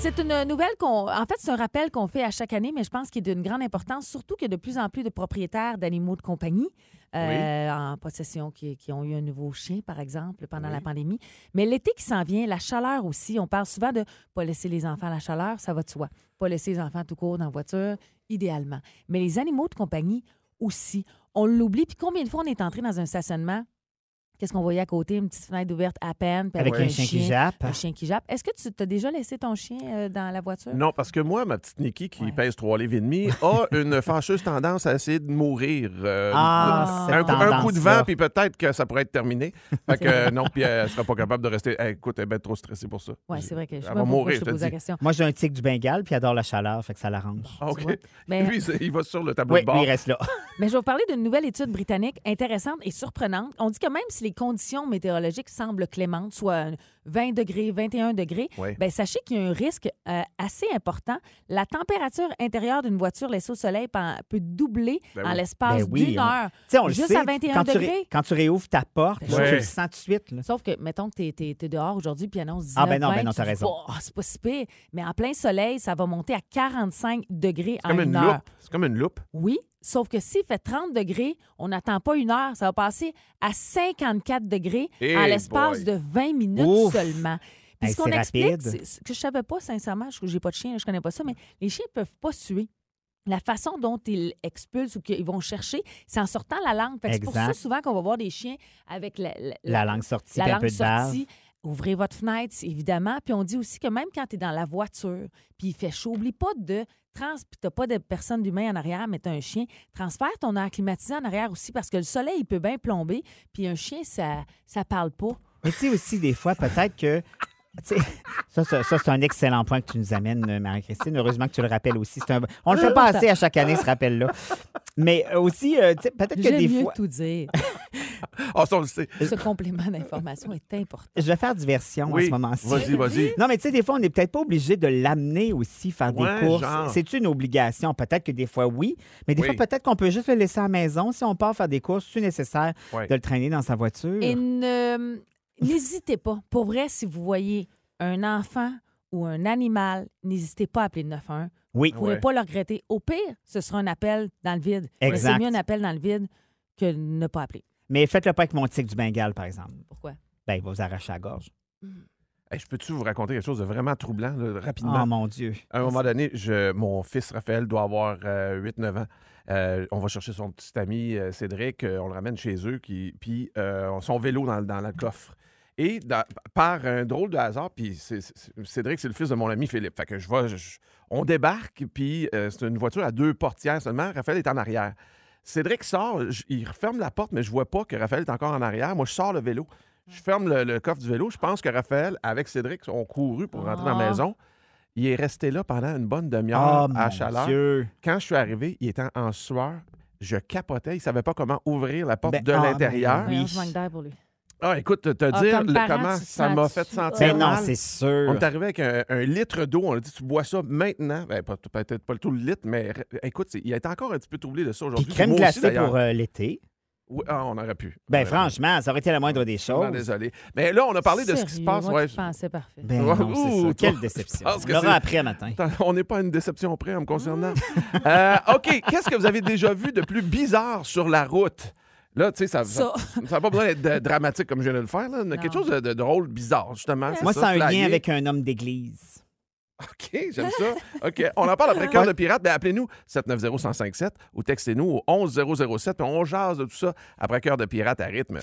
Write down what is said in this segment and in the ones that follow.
C'est une nouvelle qu'on. En fait, c'est un rappel qu'on fait à chaque année, mais je pense qu'il est d'une grande importance, surtout qu'il y a de plus en plus de propriétaires d'animaux de compagnie euh, en possession qui, qui ont eu un nouveau chien, par exemple, pendant la pandémie. Mais l'été qui s'en vient, la chaleur aussi. On parle souvent de pas laisser les enfants à la chaleur, ça va de soi. Pas laisser les enfants tout court dans la voiture, idéalement. Mais les animaux de compagnie aussi. On l'oublie. Puis combien de fois on est entré dans un stationnement? Qu'est-ce qu'on voyait à côté? Une petite fenêtre ouverte à peine. Avec un chien qui jappe. Un chien qui jappe. Est-ce que tu t'as déjà laissé ton chien euh, dans la voiture? Non, parce que moi, ma petite Nikki, qui Ouais. pèse 3 livres et demi, a une fâcheuse tendance à essayer de mourir. euh, Ah, un, cette coup- un coup de vent, puis peut-être que ça pourrait être terminé. Fait que euh, non, puis elle sera pas capable de rester. Écoute, elle est bien trop stressée pour ça. Oui, c'est vrai que je Elle va mourir, je te la dis. question. Moi, j'ai un tic du Bengale, puis il adore la chaleur, fait que ça l'arrange. Ah, OK. Mais- Lui, c'est- il va sur le tableau Oui, de bord. lui, il reste là. Mais je vais vous parler d'une nouvelle étude britannique intéressante et surprenante. On dit que même si les conditions météorologiques semblent clémentes, soit 20 degrés, 21 degrés, Oui. ben, sachez qu'il y a un risque euh, assez important. La température intérieure d'une voiture laissée au soleil peut doubler Ben en oui. l'espace Ben oui, d'une on- heure. Tu on le Juste sait. à 21 quand, tu degrés. ré- quand tu réouvres ta porte, Ben tu le sens tout de suite. là. Sauf que, mettons que tu es, dehors aujourd'hui puis annonce 19, Ah, ben non, ben 20, non, tu t'as raison. Oh, c'est pas si pire. Mais en plein soleil, ça va monter à 45 degrés en comme une une heure. C'est comme une loupe. Oui, sauf que s'il fait 30 degrés, on n'attend pas une heure. Ça va passer à 54 degrés Eh en l'espace de 20 minutes Ouf. seulement. Puis Hey, ce qu'on explique, ce que je savais pas, sincèrement, je n'ai pas de chien, je connais pas ça, mais les chiens peuvent pas suer. La façon dont ils expulsent ou qu'ils vont chercher, c'est en sortant la langue. Fait que C'est pour ça souvent qu'on va voir des chiens avec la, la- La langue sortie, la un langue peu de bave. sortie. Ouvrez votre fenêtre, évidemment. Puis on dit aussi que même quand tu es dans la voiture, puis il fait chaud, oublie pas de trans, puis t'as pas de personne d'humain en arrière, mais t'as un chien, transfère ton air climatisé en arrière aussi, parce que le soleil, il peut bien plomber, puis un chien, ça ça parle pas. Mais tu sais aussi, des fois, peut-être que. Ça, ça, ça, c'est un excellent point que tu nous amènes, euh, Marie-Christine. Heureusement que tu le rappelles aussi. Un- On le fait pas assez à chaque année, ce rappel-là. Mais euh, aussi, euh, peut-être que des mieux fois. tout dire. Ah, ça, on le sait. Ce complément d'information est important. Je vais faire diversion Oui. en ce moment-ci. Vas-y, vas-y. Non, mais tu sais, des fois, on n'est peut-être pas obligé de l'amener aussi faire Ouais, des courses. C'est une obligation? Peut-être que des fois, oui. Mais des Oui. fois, peut-être qu'on peut juste le laisser à la maison. Si on part faire des courses, c'est nécessaire Ouais. de le traîner dans sa voiture? Et ne- n'hésitez pas. Pour vrai, si vous voyez un enfant ou un animal, n'hésitez pas à appeler le 911. Oui. Vous ne pourrez Ouais. pas le regretter. Au pire, ce sera un appel dans le vide. C'est mieux un appel dans le vide que de ne pas appeler. Mais faites-le pas avec mon tic du Bengale, par exemple. Pourquoi? Ben, il va vous arracher la gorge. Hey, je peux-tu vous raconter quelque chose de vraiment troublant, là, rapidement? Oh mon Dieu. À un moment donné, je, mon fils Raphaël doit avoir 8-9 ans. Euh, on va chercher son petit ami euh, Cédric, euh, on le ramène chez eux, qui, puis euh, son vélo dans, dans le coffre. Et dans- par un drôle de hasard, puis c'est- c'est- Cédric, c'est le fils de mon ami Philippe. Fait que je vois, je- on débarque, puis euh, c'est une voiture à deux portières seulement. Raphaël est en arrière. Cédric sort, je- il referme la porte, mais je vois pas que Raphaël est encore en arrière. Moi, je sors le vélo. Je ferme le, le coffre du vélo. Je pense que Raphaël, avec Cédric, ont couru pour rentrer dans la Ah. maison. Il est resté là pendant une bonne demi-heure Oh à mon chaleur. Dieu. Quand je suis arrivé, il était en sueur. Je capotais. Il ne savait pas comment ouvrir la porte Ben, de ah, l'intérieur. ben Voyons, Oui. je manque d'air pour lui. Ah, écoute, te, Ah, dire comme le- parent, comment ça m'a fait sentir Ben non, c'est sûr. On est arrivé avec un, un litre d'eau. On a dit, tu bois ça maintenant. Ben, pas- peut-être pas le tout le litre, mais écoute, c'est- il a été encore un petit peu troublé de ça Puis aujourd'hui. crème Moi glacée pour euh, l'été. Oui, ah, on aurait pu. Ben pu. franchement, ça aurait été la moindre des Je choses. désolé. Mais là, on a parlé de ce qui se passe. moi ouais, qui pensais parfait. Ben Ouais, non, c'est ouh, ça. toi, Quelle je déception. pense que On l'aura c'est- après matin. On n'est pas à une déception près en me concernant. Euh, OK, qu'est-ce que vous avez déjà vu de plus bizarre sur la route? Là, tu sais, ça Ça. n'a pas besoin d'être dramatique comme je viens de le faire. Là. Quelque chose de, de drôle, bizarre, justement. Moi, ça, c'est un lien avec un homme d'église. OK, j'aime ça. OK, on en parle après Cœur de Pirate. Ben, appelez-nous 790-1057 ou textez-nous au 11007 puis on jase de tout ça après Cœur de Pirate à rythme.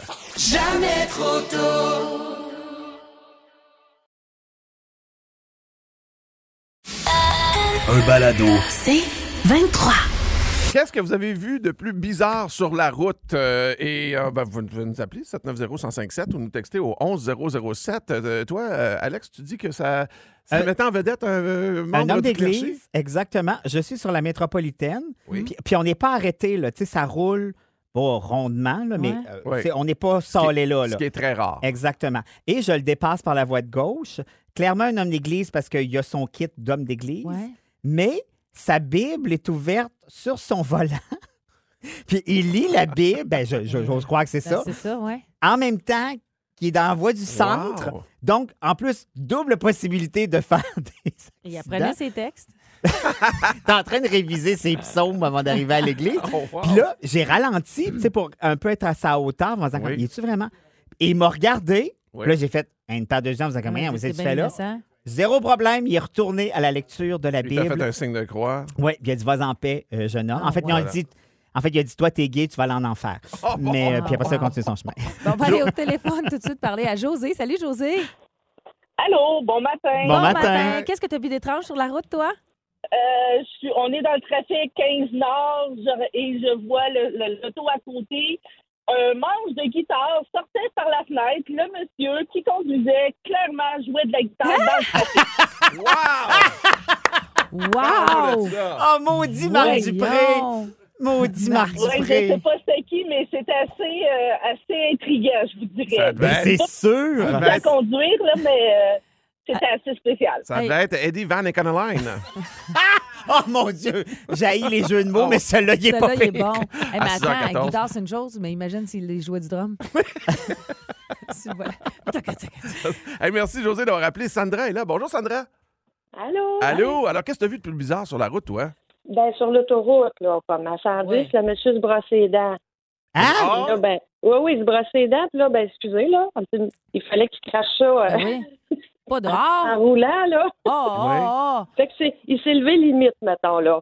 Un balado. C'est 23. Qu'est-ce que vous avez vu de plus bizarre sur la route? Euh, et euh, ben, vous, vous nous appelez 790-1057 ou nous textez au 11007. Euh, toi, euh, Alex, tu dis que ça, ça Euh, mettait en vedette un euh, membre Un homme d'église, exactement. Je suis sur la métropolitaine. Oui. Puis, puis on n'est pas arrêté, là. Tu sais, ça roule pas rondement, là, mais euh, on n'est pas salé là. Ce là. qui est très rare. Exactement. Et je le dépasse par la voie de gauche. Clairement, un homme d'église parce qu'il a son kit d'homme d'église. Ouais. Mais sa Bible est ouverte sur son volant. Puis il lit la Bible. Ben, je- je- j'ose croire que c'est Ben, ça. C'est ça, ouais. En même temps qu'il est dans la voie du centre. Wow. Donc, en plus, double possibilité de faire des Il apprenait ses textes. T'es en train de réviser ses psaumes avant d'arriver à l'église. Oh, wow. Puis là, j'ai ralenti, tu sais, pour un peu être à sa hauteur, en disant, Oui. il est-tu vraiment? Et il m'a regardé. Oui. Puis là, j'ai fait une paire de gens, en disant, comment, vous êtes fait là? Zéro problème, il est retourné à la lecture de la Il t'a fait Bible. un signe de croix. Oui, puis il a dit, vas en paix, euh, jeune homme. Ah, en fait, ont voilà. dit, en fait, il a dit, toi, t'es gay, tu vas aller en enfer. Mais euh, puis après ça, il continue son chemin. Bon, on va aller au téléphone tout de suite parler à José. Salut, José. Allô, bon matin. Bon matin. Qu'est-ce que tu as vu d'étrange sur la route, toi? Euh, je suis- on est dans le trafic 15 Nord je- et je vois le- le- l'auto à côté. Un manche de guitare sortait par la fenêtre. Le monsieur qui conduisait clairement jouait de la guitare dans le trafic. Wow! Oh, maudit Marc Dupré! Maudit Marc Ouais, je Dupré! sais pas c'était qui, mais c'était assez, euh, assez intriguant, je vous dirais. Ben, c'est sûr! À conduire, là, mais euh, c'était assez spécial. ça Hey. devait être Eddie Van Econoline. Oh mon Dieu! J'ai les jeux de mots, mais celui-là, il est Celui-là, pas il est pire. bon. Hey, mais À attends, 6h14. guitare, c'est une chose, mais imagine s'il jouait du drum. Si, voilà. Tac, tac, tac. Hey, merci, José, d'avoir appelé. Sandra est là. Bonjour, Sandra. Allô? Allô? Alors, qu'est-ce que tu as vu de plus bizarre sur la route, toi? Ben, sur l'autoroute, là, comme à 110, Oui. le monsieur se brossait les dents. Hein? Ah! Là, ben, oui, oui, il se brossait les dents, puis là, ben, excusez, là, il fallait qu'il crache ça euh, Ben oui. Pas de en rare. roulant, là. Oh, oh, Oui. oh. Fait que c'est, il s'est levé limite, mettons, là.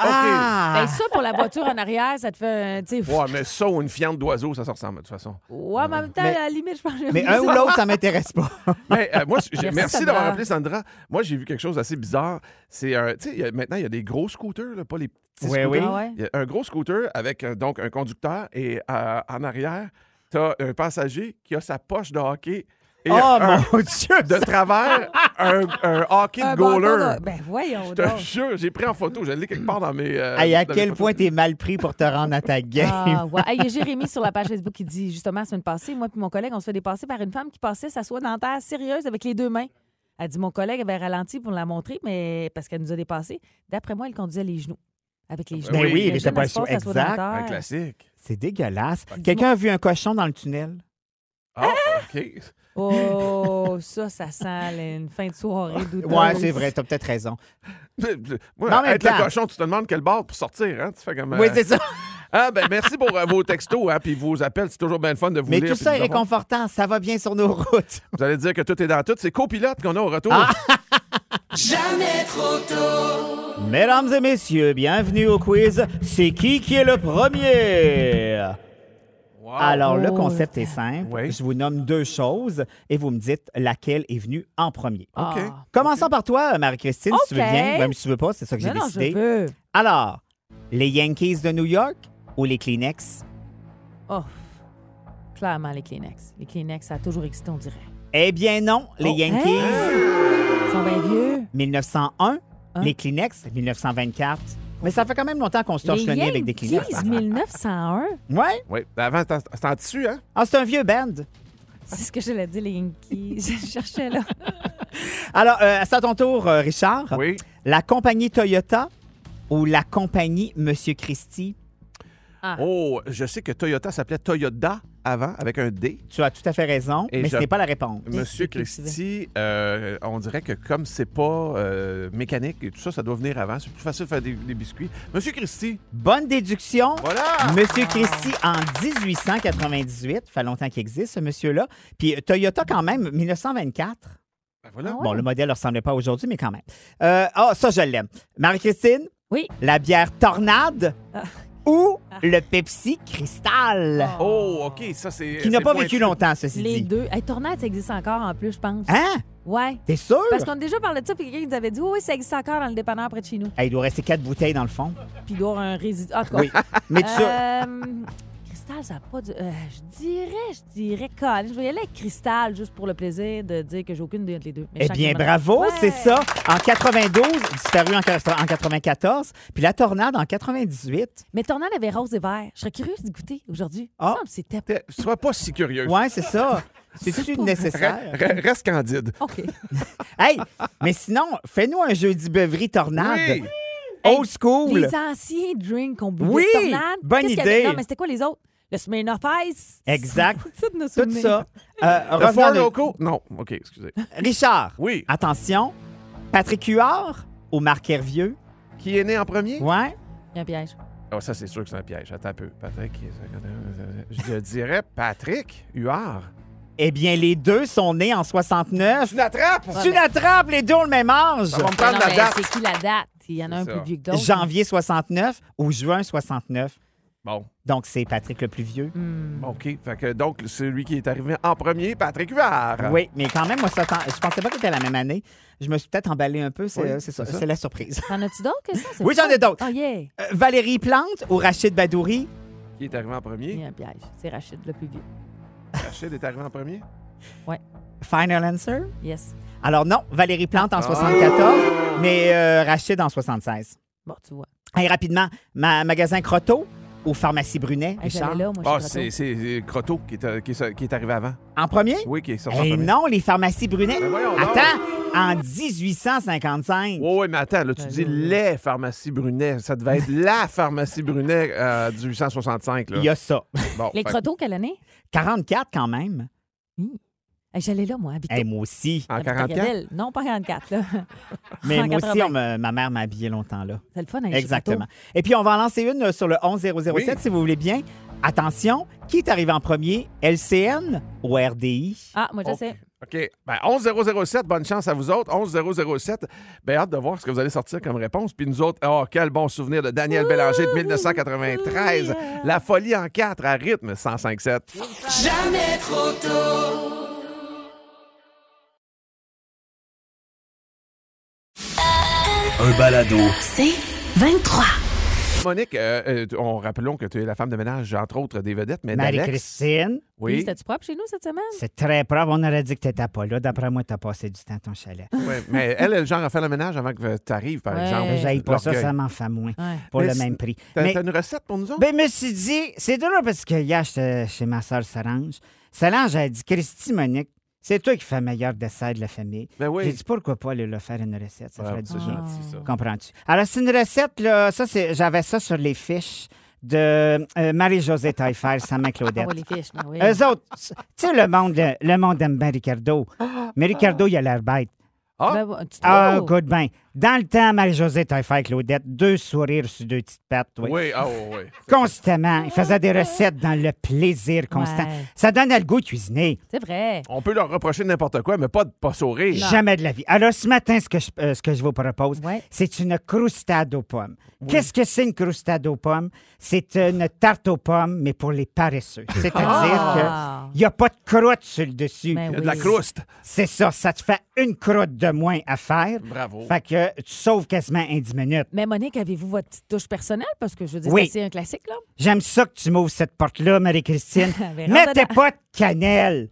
Ah! Ben, ça, pour la voiture en arrière, ça te fait. un- Ouais, mais ça ou une fiente d'oiseau, ça se ressemble, de toute façon. Ouais, mais en même temps, Mais- à la limite, je pense que Mais un ou l'autre, ça m'intéresse pas. Mais, euh, moi, Merci, d'avoir appelé Sandra. Moi, j'ai vu quelque chose d'assez bizarre. C'est un. Tu sais, maintenant, il y a des gros scooters, là, pas les petits Oui, scooters. oui. Ah ouais? Il y a un gros scooter avec euh, donc un conducteur et euh, en arrière, tu as un passager qui a sa poche de hockey et Oh un- mon Dieu! de travers un, un hockey de goaler. Ben, voyons Je te jure, j'ai pris en photo. Je l'ai quelque part dans mes. euh, Hey, à dans quel point t'es mal pris pour te rendre à ta game? Ah, ouais. Hey, Il y a Jérémy sur la page Facebook qui dit justement la semaine passée, moi et mon collègue, on se fait dépasser par une femme qui passait sa soie dentaire sérieuse avec les deux mains. Elle dit mon collègue avait ralenti pour la montrer, mais parce qu'elle nous a dépassés. D'après moi, elle conduisait les genoux. Avec les genoux. Ben oui, mais t'as pas Exact. Un classique. C'est dégueulasse. Quelqu'un a vu un cochon dans le tunnel? Ah, OK. Oh, ça, ça sent là, une fin de soirée douteuse. Ouais, c'est vrai, t'as peut-être raison. Moi, Mais en même être le cochon, tu te demandes quel bord pour sortir. Hein? Tu fais comme. Oui, euh, c'est ça. Ah, ben, merci pour euh, vos textos hein, puis vos appels. C'est toujours bien le fun de vous Mais lire. tout puis ça est avoir. réconfortant. Ça va bien sur nos routes. Vous allez dire que tout est dans tout. C'est copilote qu'on a au retour. Ah! Mesdames et messieurs, bienvenue au quiz. C'est qui qui est le premier? Wow. Alors, le Oh, concept est simple. Oui. Je vous nomme deux choses et vous me dites laquelle est venue en premier. Ah. OK. Commençons par toi, Marie-Christine, si tu veux bien. Même si tu veux pas, c'est ça que j'ai Non, non, je décidé. veux. Alors, les Yankees de New York ou les Kleenex? Oh, clairement, les Kleenex. Les Kleenex, ça a toujours existé, on dirait. Eh bien non, les Oh, Yankees, Ils sont bien vieux. 1901, Hein? les Kleenex, 1924. Mais ça fait quand même longtemps qu'on se torche le nez avec des Kleenex. Yankees, 1901. Ouais? Oui. Avant, c'était en- tissu, hein? Ah, c'est un vieux band. C'est ce que je l'ai dit, les Yankees. Je cherchais là. Alors, euh, c'est à ton tour, euh, Richard. Oui. La compagnie Toyota ou la compagnie Monsieur Christie? Ah. Oh, je sais que Toyota s'appelait Toyota avant, avec un D. Tu as tout à fait raison, Et mais je- ce n'est pas la réponse. Monsieur Christie, euh, on dirait que comme c'est pas euh, mécanique et tout ça, ça doit venir avant. C'est plus facile de faire des, des biscuits. Monsieur Christie, Bonne déduction. voilà! Monsieur Christie en 1898, ça fait longtemps qu'il existe, ce monsieur-là. Puis euh, Toyota quand même, 1924. Ben voilà. Bon, le modèle ne ressemblait pas aujourd'hui, mais quand même. Euh, Ah, ça, je l'aime. Marie-Christine? Oui. La bière Tornade? Ah. Ou le Pepsi Cristal? Oh, OK, ça c'est. Qui n'a c'est pas pointu. vécu longtemps, ceci Les dit. deux. Hey, Tornade, ça existe encore en plus, je pense. Hein? Ouais. T'es sûr? Parce qu'on a déjà parlé de ça, puis quelqu'un nous avait dit Oui, oui, ça existe encore dans le dépanneur près de chez nous. Hey, il doit rester quatre bouteilles dans le fond. Puis il doit y avoir un résidu. En tout cas. Oui. Mais tu Euh, Cristal, ça n'a pas de. euh, je dirais, je dirais Colin. Je vais y aller avec Cristal juste pour le plaisir de dire que j'ai aucune des les deux. Mais Eh bien, bravo, Ouais. c'est ça. En 92, disparu en, en 94, puis la tornade en 98. Mais Tornade avait rose et vert. Je serais curieuse d'y goûter aujourd'hui. Ah. Ah. C'était. Sois pas si curieux. Ouais, c'est ça. C'est-tu nécessaire? Re- re- Reste candide. OK. Hey, mais sinon, fais-nous un jeudi beuverie tornade. Oui. Old school. Les anciens drinks qu'on buvait Oui, Tornade. bonne idée. Non, mais c'était quoi les autres? Le Smirnoff Ice. Exact. Ça de nos Tout souvenirs. ça. Euh, Le revenons Four à- Loco? Non. OK, excusez. Richard, Oui. attention. Patrick Huard ou Marc Hervieux? Qui est né en premier? Ouais. Il y a un piège. Oh, ça, c'est sûr que c'est un piège. Attends un peu. Patrick. Je dirais Patrick Huard. Eh bien, les deux sont nés en 69. Tu l'attrapes? Tu l'attrapes, les deux ont le même âge. Ça va me Mais prendre non, la mais date. C'est qui la date? Il y en a un C'est plus vieux que d'autres. Janvier 69 ou juin 69. Bon. Donc, c'est Patrick le plus vieux. Hmm. OK. Fait que donc, celui qui est arrivé en premier, Patrick Huard. Oui, mais quand même, moi, ça, je pensais pas que c'était la même année. Je me suis peut-être emballé un peu, c'est Oui, ça, c'est ça. c'est la surprise. T'en as-tu d'autres que ça? Oui, j'en ai d'autres. Oh, yeah. Euh, Valérie Plante ou Rachid Badouri? Qui est arrivé en Il y premier? a un piège. C'est Rachid, le plus vieux. Rachid est arrivé en premier? Final answer? Yes. Alors non, Valérie Plante en! 74, mais euh, Rachid en 76. Bon, tu vois. Hey, rapidement, ma- magasin Croteau ou pharmacie Brunet, Hey, Richard? J'allais là, moi, Ah, chez c'est Croteau. c'est Croteau qui est, qui, est, qui est arrivé avant. En premier? Oui, qui est sorti en Eh premier. non, les pharmacies Brunet. Ben voyons donc. Attends, en 1855. Oui, oui, mais attends, là, tu Ben dis les pharmacies Brunet. Ça devait être la pharmacie Brunet euh, 1865. Là. Il y a ça. Bon, Les fait- crotos, quelle année? 44 quand même. Hey, J'allais là, moi. Eh, moi aussi. En J'habite à 44? Gabelle. Non, pas 44, là. Mais En moi aussi, 80. on me- ma mère m'a habillé longtemps là. C'est le fun, aller chez Exactement. Et puis, on va en lancer une euh, sur le 11007, Oui. si vous voulez bien. Attention, qui est arrivé en premier? LCN ou RDI? Ah, moi, je OK. sais. OK. Ben, 11007, bonne chance à vous autres. 11007. Ben, hâte de voir ce que vous allez sortir comme réponse. Puis nous autres, oh, quel bon souvenir de Daniel Bélanger de 1993. La folie en 4 à rythme 105.7. Un balado. C'est 23. Monique, euh, euh, on rappelons que tu es la femme de ménage, entre autres, des vedettes, mais d'Alex. Marie-Christine, Oui. C'était-tu propre chez nous cette semaine? c'est très propre. On aurait dit que tu n'étais pas là. D'après moi, tu as passé du temps à ton chalet. Ouais, mais elle, elle est le genre à faire le ménage avant que tu arrives, par Ouais. exemple. J'aille pas ça, L'orgueil. ça m'en fait moins. Ouais. Pour Mais le c'est- même prix. T'as Mais t'as une recette pour nous autres? Ben, je me suis dit, c'est drôle parce que hier, j'étais chez ma soeur Solange. Solange a dit, Christy Monique, c'est toi qui fais le meilleur dessert de la famille. Ben oui. J'ai dit, pourquoi pas aller leur faire une recette? Ça Ah, ferait du c'est bien. gentil, ça. Comprends-tu? Alors, c'est une recette, là, ça, c'est, j'avais ça sur les fiches de euh, Marie-Josée Taillefer, sa main Ah, Claudette. ouais, les fiches, ben oui. Eux autres, tu sais, le monde, le, le monde aime bien Ricardo. Mais Ricardo, il a l'air bête. Ah! Ben, tu Ah, good ben. Dans le temps, Marie-Josée Taillefer, Claudette, deux sourires sur deux petites pattes. oui. Oui, ah, oui, oui. Constamment. Il faisait des recettes dans le plaisir constant. Ouais. Ça donnait le goût de cuisiner. C'est vrai. On peut leur reprocher n'importe quoi, mais pas de pas sourire. Jamais de la vie. Alors, ce matin, ce que je, euh, ce que je vous propose, Ouais. c'est une croustade aux pommes. Qu'est-ce que c'est une croustade aux pommes? C'est une tarte aux pommes, mais pour les paresseux. C'est-à-dire Ah. Qu'il n'y a pas de croûte sur le dessus. Ben Il y a de la oui. crouste. C'est ça. Ça te fait une croûte de moins à faire. Bravo. Fait que tu sauves quasiment un 10 minutes. Mais Monique, avez-vous votre petite touche personnelle? Parce que je veux dire, Oui. c'est un classique, là. J'aime ça que tu m'ouvres cette porte-là, Marie-Christine. Ben, Mettez pas de cannelle.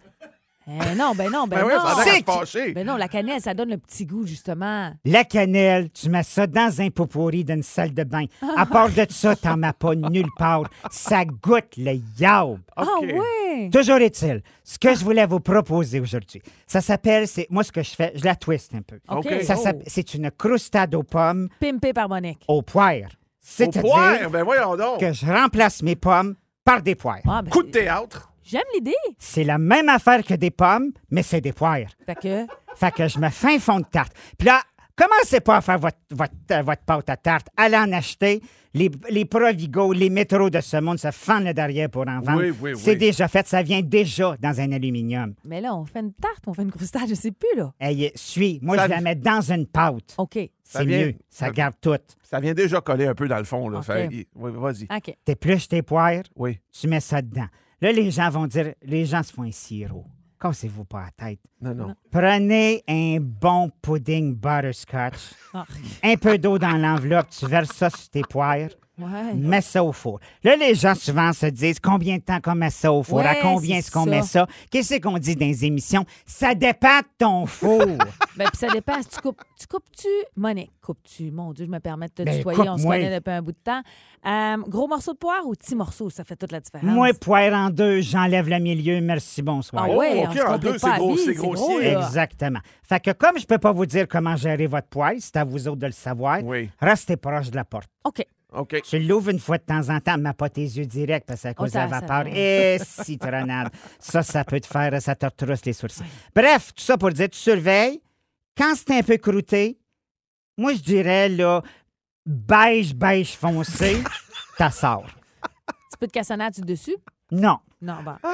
Eh non, ben non, ben, Ben oui, non. à C'est se fâcher. Ben non, la cannelle, ça donne le petit goût, justement. La cannelle, tu mets ça dans un pot pourri d'une salle de bain. À part de ça, t'en mets pas nulle part. Ça goûte le yaourt. Ah OK. oui! Toujours est-il, ce que je voulais vous proposer aujourd'hui, ça s'appelle, c'est moi ce que je fais, je la twist un peu. OK. OK. Ça Oh. s'appelle- c'est une croustade aux pommes Pimpé par Monique. aux poires. Au C'est-à-dire poire, ben voyons donc. que je remplace mes pommes par des poires. Ah, ben, Coup de théâtre. J'aime l'idée. C'est la même affaire que des pommes, mais c'est des poires. Fait que, Fait que je me fais un fond de tarte. Puis là, commencez pas à faire votre, votre, euh, votre pâte à tarte. Allez en acheter. Les, les Provigo, les métros de ce monde se fendent le derrière pour en vendre. Oui, oui, oui. C'est déjà fait. Ça vient déjà dans un aluminium. mais là, on fait une tarte, on fait une croustade, je sais plus, là. Hey, suis. Moi, Ça- je la mets dans une pâte. OK. Ça C'est vient- mieux. Ça ça- garde tout. Ça vient déjà coller un peu dans le fond. Là. OK. Fait- y- oui, vas-y. OK. T'épluches tes poires, Oui. tu mets ça dedans. Là, les gens vont dire, les gens se font un sirop. cassez-vous pas la tête. Non, non. Prenez un bon pudding butterscotch, Ah. un peu d'eau dans l'enveloppe, tu verses ça sur tes poires, Ouais. mets ça au four. Là, les gens souvent se disent combien de temps qu'on met ça au four, à combien est-ce qu'on met ça? Qu'est-ce qu'on dit dans les émissions? Ça dépend de ton four. Ben, puis ça dépend. Si tu coupes, tu coupes-tu, Monique, coupes-tu? Mon Dieu, je me permets de te Ben, tutoyer. On se connaît depuis un bout de temps. Euh, gros morceau de poire ou petit morceau? Ça fait toute la différence. Moi, poire en deux, j'enlève le milieu, merci, bonsoir. Ah ouais, Oh, on en deux, c'est gros, grossier. gros. Exactement. Fait que comme je peux pas vous dire comment gérer votre poêle, c'est à vous autres de le savoir, Oui. restez proche de la porte. OK. OK. Tu l'ouvres une fois de temps en temps, mais pas tes yeux directs parce que c'est à cause ça- de la vapeur. Et citronnade. ça, ça peut te faire, ça te retrousse les sourcils. Bref, tout ça pour dire, tu surveilles. Quand c'est un peu croûté, moi, je dirais, là, beige, beige foncé, ça sort. Tu peux te cassonner dessus? Non. Non, bah.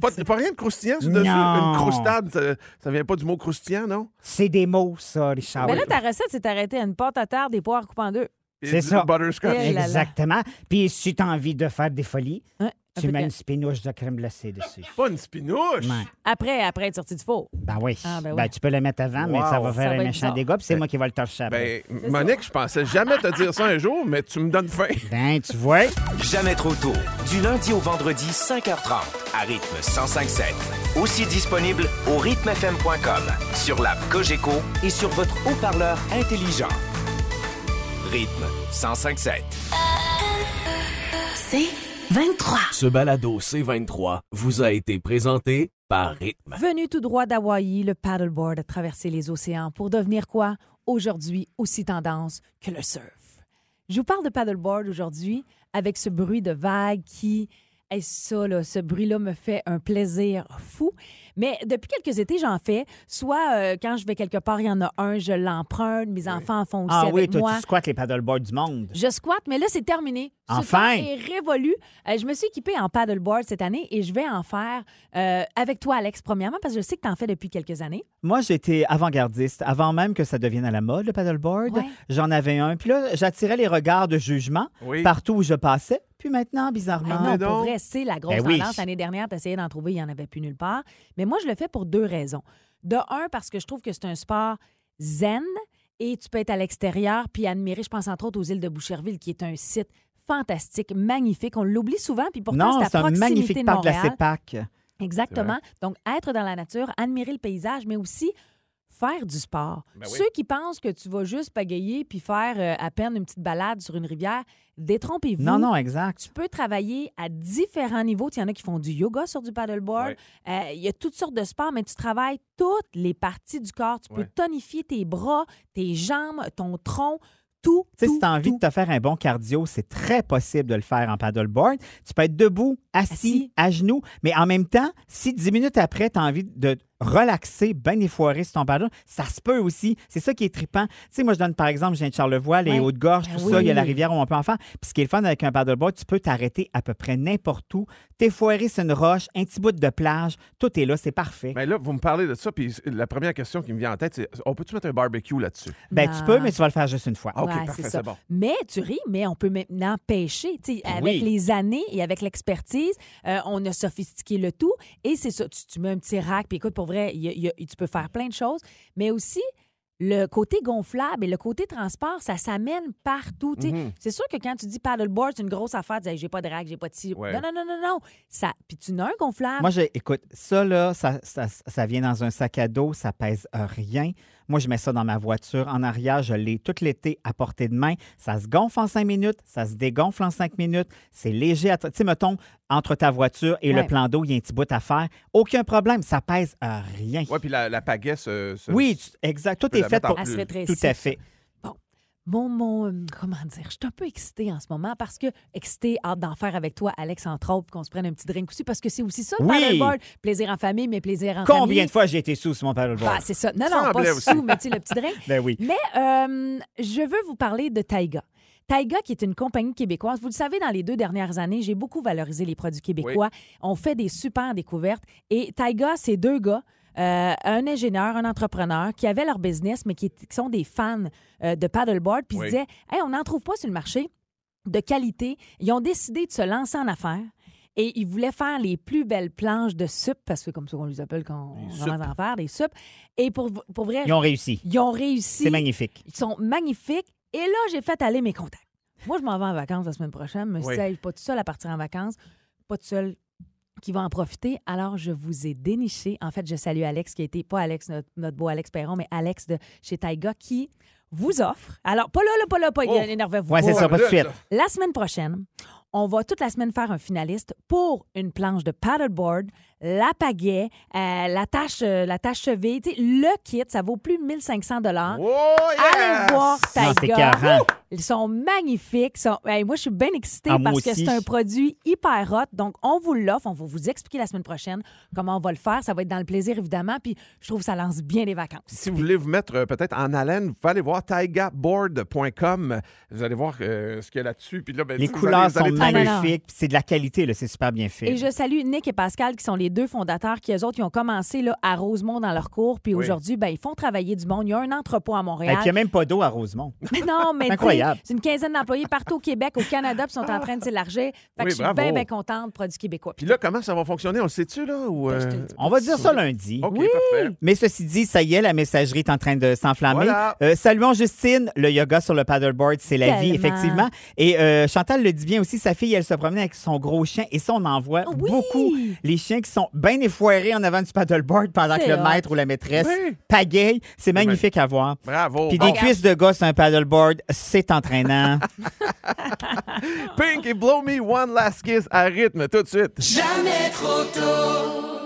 Pas, pas rien de croustillant dessus. Une croustade, ça, ça vient pas du mot croustillant, non? C'est des mots, ça, Richard. Mais là, ta recette, c'est arrêter à une pâte à terre, des poires coupées en deux. C'est ça. Butterscotch. Eh là là. Exactement. Puis si tu as envie de faire des folies, Ouais, un tu peu mets de- une spinouche de crème glacée dessus. Pas une spinouche? Ouais. Après, après être sorti du four. Ben oui. Ah, ben Ben, oui. tu peux le mettre avant, mais ça va Ça faire va un être méchant bizarre. dégât, puis c'est moi qui vais le torcher après. Ben, Monique, je pensais jamais te dire ça un jour, mais tu me donnes faim. Ben, tu vois. Jamais trop tôt. Du lundi au vendredi, 5h30, à rythme 105.7. Aussi disponible au rythmefm.com, sur l'app Cogeco et sur votre haut-parleur intelligent. Rythme 105.7. C'est 23. Ce balado C23 vous a été présenté par Rythme. Venu tout droit d'Hawaï, le paddleboard a traversé les océans pour devenir quoi? Aujourd'hui, aussi tendance que le surf. Je vous parle de paddleboard aujourd'hui avec ce bruit de vagues qui. Et ça, là, ce bruit-là me fait un plaisir fou. Mais depuis quelques étés, j'en fais. Soit euh, quand je vais quelque part, il y en a un, je l'emprunte. Mes enfants en font aussi Ah oui, avec toi, moi. tu squattes les paddleboards du monde. Je squatte, mais là, c'est terminé. Enfin! temps est révolu. Euh, je me suis équipée en paddleboard cette année et je vais en faire euh, avec toi, Alex, premièrement, parce que je sais que tu en fais depuis quelques années. Moi, j'étais avant-gardiste. Avant même que ça devienne à la mode, le paddleboard, Ouais. j'en avais un. Puis là, j'attirais les regards de jugement Oui. partout où je passais. Puis maintenant, bizarrement... non, donc. pour vrai, c'est la grosse Ben oui. tendance. L'année dernière, tu essayais d'en trouver, il n'y en avait plus nulle part. Mais moi, je le fais pour deux raisons. De un, parce que je trouve que c'est un sport zen et tu peux être à l'extérieur puis admirer, je pense entre autres aux îles de Boucherville, qui est un site fantastique, magnifique. On l'oublie souvent, puis pourtant, c'est à un proximité magnifique de parc de la. CEPAC. Exactement. Donc, être dans la nature, admirer le paysage, mais aussi faire du sport. Ben oui. Ceux qui pensent que tu vas juste pagayer puis faire euh, à peine une petite balade sur une rivière, détrompez-vous. Non, non, exact. Tu peux travailler à différents niveaux. Il y en a qui font du yoga sur du paddleboard. Ouais. Euh, Il y a toutes sortes de sports, mais tu travailles toutes les parties du corps. Tu peux tonifier tes bras, tes jambes, ton tronc, tout. Tu sais, si tu as envie tout. de te faire un bon cardio, c'est très possible de le faire en paddleboard. Tu peux être debout, assis, Assis. à genoux, mais en même temps, si dix minutes après, tu as envie de relaxer, bien effoiré sur ton paddle, ça se peut aussi. C'est ça qui est trippant. Tu sais, moi, je donne par exemple, je viens de Charlevoix, les Ouais. Hautes-Gorges, Ben tout ça, il y a la oui. rivière où on peut en faire. Puis ce qui est le fun avec un paddleboard, tu peux t'arrêter à peu près n'importe où, t'effoirer sur une roche, un petit bout de plage, tout est là, c'est parfait. Mais là, vous me parlez de ça, puis la première question qui me vient en tête, c'est on peut-tu mettre un barbecue là-dessus? Ben, tu peux, mais tu vas le faire juste une fois. Ah, OK, Ouais, parfait, c'est bon. Mais tu ris, mais on peut maintenant pêcher. Tu sais, avec Oui. les années et avec l'expertise, euh, on a sophistiqué le tout. Et c'est ça, tu, tu mets un petit rack, puis écoute, pour vrai, il y a- il y a- tu peux faire plein de choses. Mais aussi, le côté gonflable et le côté transport, ça s'amène partout. Mhm. C'est sûr que quand tu dis paddleboard, c'est une grosse affaire. Tu dis, Hey, j'ai pas de rack, j'ai pas de ci. Ouais. Non, non, non, non, non. Ça, puis tu n'as un gonflable. Moi, écoute, ça, là, ça, ça, ça vient dans un sac à dos, ça pèse rien. Moi, je mets ça dans ma voiture. En arrière, je l'ai tout l'été à portée de main. Ça se gonfle en cinq minutes, ça se dégonfle en cinq minutes. C'est léger. Tu sais, mettons, entre ta voiture et Ouais. le plan d'eau, il y a un petit bout à faire. Aucun problème, ça pèse euh, rien. Oui, puis la, la pagaie se. se- Oui, tu- exact. Tout est fait pour. Tout à fait. Mon, mon, euh, comment dire, je suis un peu excitée en ce moment parce que excitée, hâte d'en faire avec toi, Alex, entre autres, puis qu'on se prenne un petit drink aussi, parce que c'est aussi ça, le Oui. paddleboard. Plaisir en famille, mais plaisir en famille. Combien de fois j'ai été sous sur mon paddleboard? Bah, c'est ça. Non, non, pas aussi. sous, mais tu sais, le petit drink. ben oui. Mais euh, je veux vous parler de Taiga. Taiga, qui est une compagnie québécoise. Vous le savez, dans les deux dernières années, j'ai beaucoup valorisé les produits québécois. On fait des super découvertes. Et Taiga, c'est deux gars, euh, un ingénieur, un entrepreneur, qui avaient leur business, mais qui, qui sont des fans euh, de paddleboard, puis ils Oui. se disaient Hey, on n'en trouve pas sur le marché de qualité. Ils ont décidé de se lancer en affaires. Et ils voulaient faire les plus belles planches de sup, parce que c'est comme ça qu'on les appelle quand on commence à en faire, des sup. Et pour, pour vrai, Ils ont réussi. ils ont réussi. C'est magnifique. Ils sont magnifiques. Et là, j'ai fait aller mes contacts. Moi, je m'en vais en vacances la semaine prochaine. Je me suis Oui. dit, Hey, pas tout seul à partir en vacances, pas tout seul qui va en profiter. Alors, je vous ai déniché. En fait, je salue Alex, qui a été, pas Alex, notre, notre beau Alex Perron, mais Alex de chez Taiga, qui vous offre. Alors, pas là, là, pas là, pas Oh. énervez-vous. Ouais, c'est ça, pas de suite. La semaine prochaine, on va toute la semaine faire un finaliste pour une planche de paddleboard, la pagaie, euh, la tâche, euh, la tâche cheville. Tu sais, le kit, ça vaut plus de 1500 dollars. Oh, Allez voir Non, c'est Taiga. Ils sont magnifiques. Ils sont- Hey, moi, je suis bien excitée Ah, moi parce que aussi. c'est un produit hyper hot. Donc, on vous l'offre. On va vous expliquer la semaine prochaine comment on va le faire. Ça va être dans le plaisir, évidemment. Puis, je trouve que ça lance bien les vacances. Si vous voulez vous mettre euh, peut-être en haleine, vous pouvez aller voir taigaboard.com. Vous allez voir euh, ce qu'il y a là-dessus. Puis là, ben, Les vous allez- couleurs vous sont Ah, magnifiques. puis C'est de la qualité, là. C'est super bien fait. Et je salue Nick et Pascal, qui sont les deux fondateurs, qui, eux autres, ils ont commencé là, à Rosemont dans leur cours. Puis Oui. aujourd'hui, ben, ils font travailler du monde. Il y a un entrepôt à Et Montréal. puis, il n'y a même pas d'eau à Rosemont. Mais non, mais Incroyable. c'est une quinzaine d'employés partout au Québec, au Canada, puis ils sont en train de s'élargir. Fait que Oui, je suis bien, bien contente, produits québécois. Puis là, comment ça va fonctionner? On le sait-tu, là? Ou, Ben, euh. On va dire ça lundi. OK, parfait. Mais ceci dit, ça y est, la messagerie est en train de s'enflammer. Voilà. Euh, saluons Justine, le yoga sur le paddleboard, c'est la vie, effectivement. Et euh, Chantal le dit bien aussi, sa fille, elle se promenait avec son gros chien et ça, on en voit Oui! beaucoup. Les chiens qui sont bien effoirés en avant du paddleboard pendant que le hot. maître ou la maîtresse Oui. pagaille. C'est magnifique à voir. Bravo. Puis Bon. des cuisses de gars sur un paddleboard, c'est entraînant. Pink et Blow Me One Last Kiss à rythme tout de suite. Jamais trop tôt.